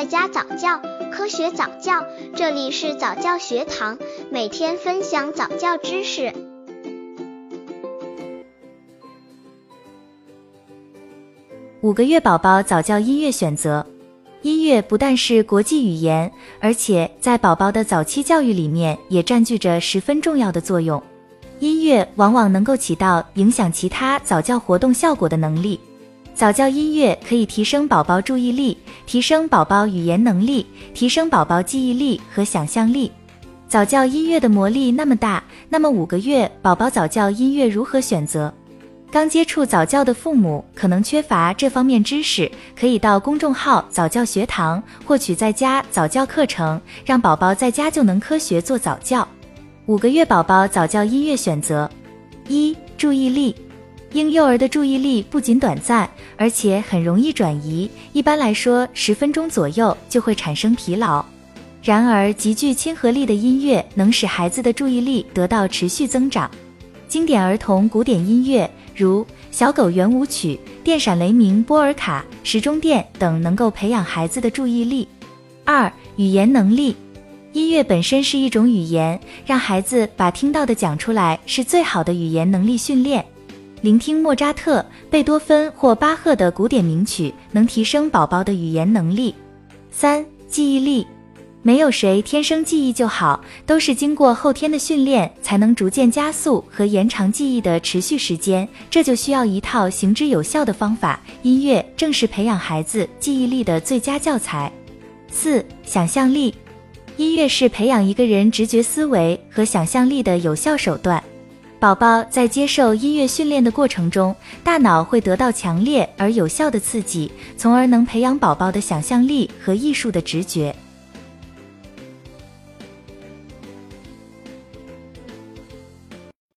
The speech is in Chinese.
在家早教，科学早教，这里是早教学堂，每天分享早教知识。五个月宝宝早教音乐选择，音乐不但是国际语言，而且在宝宝的早期教育里面也占据着十分重要的作用。音乐往往能够起到影响其他早教活动效果的能力。早教音乐可以提升宝宝注意力，提升宝宝语言能力，提升宝宝记忆力和想象力。早教音乐的魔力那么大，那么五个月宝宝早教音乐如何选择？刚接触早教的父母可能缺乏这方面知识，可以到公众号早教学堂获取在家早教课程，让宝宝在家就能科学做早教。五个月宝宝早教音乐选择：一、注意力。婴幼儿的注意力不仅短暂，而且很容易转移，一般来说十分钟左右就会产生疲劳。然而，极具亲和力的音乐能使孩子的注意力得到持续增长。经典儿童古典音乐如《小狗圆舞曲》《电闪雷鸣波尔卡》《时钟店》等，能够培养孩子的注意力。二、语言能力。音乐本身是一种语言，让孩子把听到的讲出来，是最好的语言能力训练。聆听莫扎特、贝多芬或巴赫的古典名曲，能提升宝宝的语言能力。三、记忆力，没有谁天生记忆就好，都是经过后天的训练，才能逐渐加速和延长记忆的持续时间。这就需要一套行之有效的方法，音乐正是培养孩子记忆力的最佳教材。四、想象力。音乐是培养一个人直觉思维和想象力的有效手段。宝宝在接受音乐训练的过程中，大脑会得到强烈而有效的刺激，从而能培养宝宝的想象力和艺术的直觉。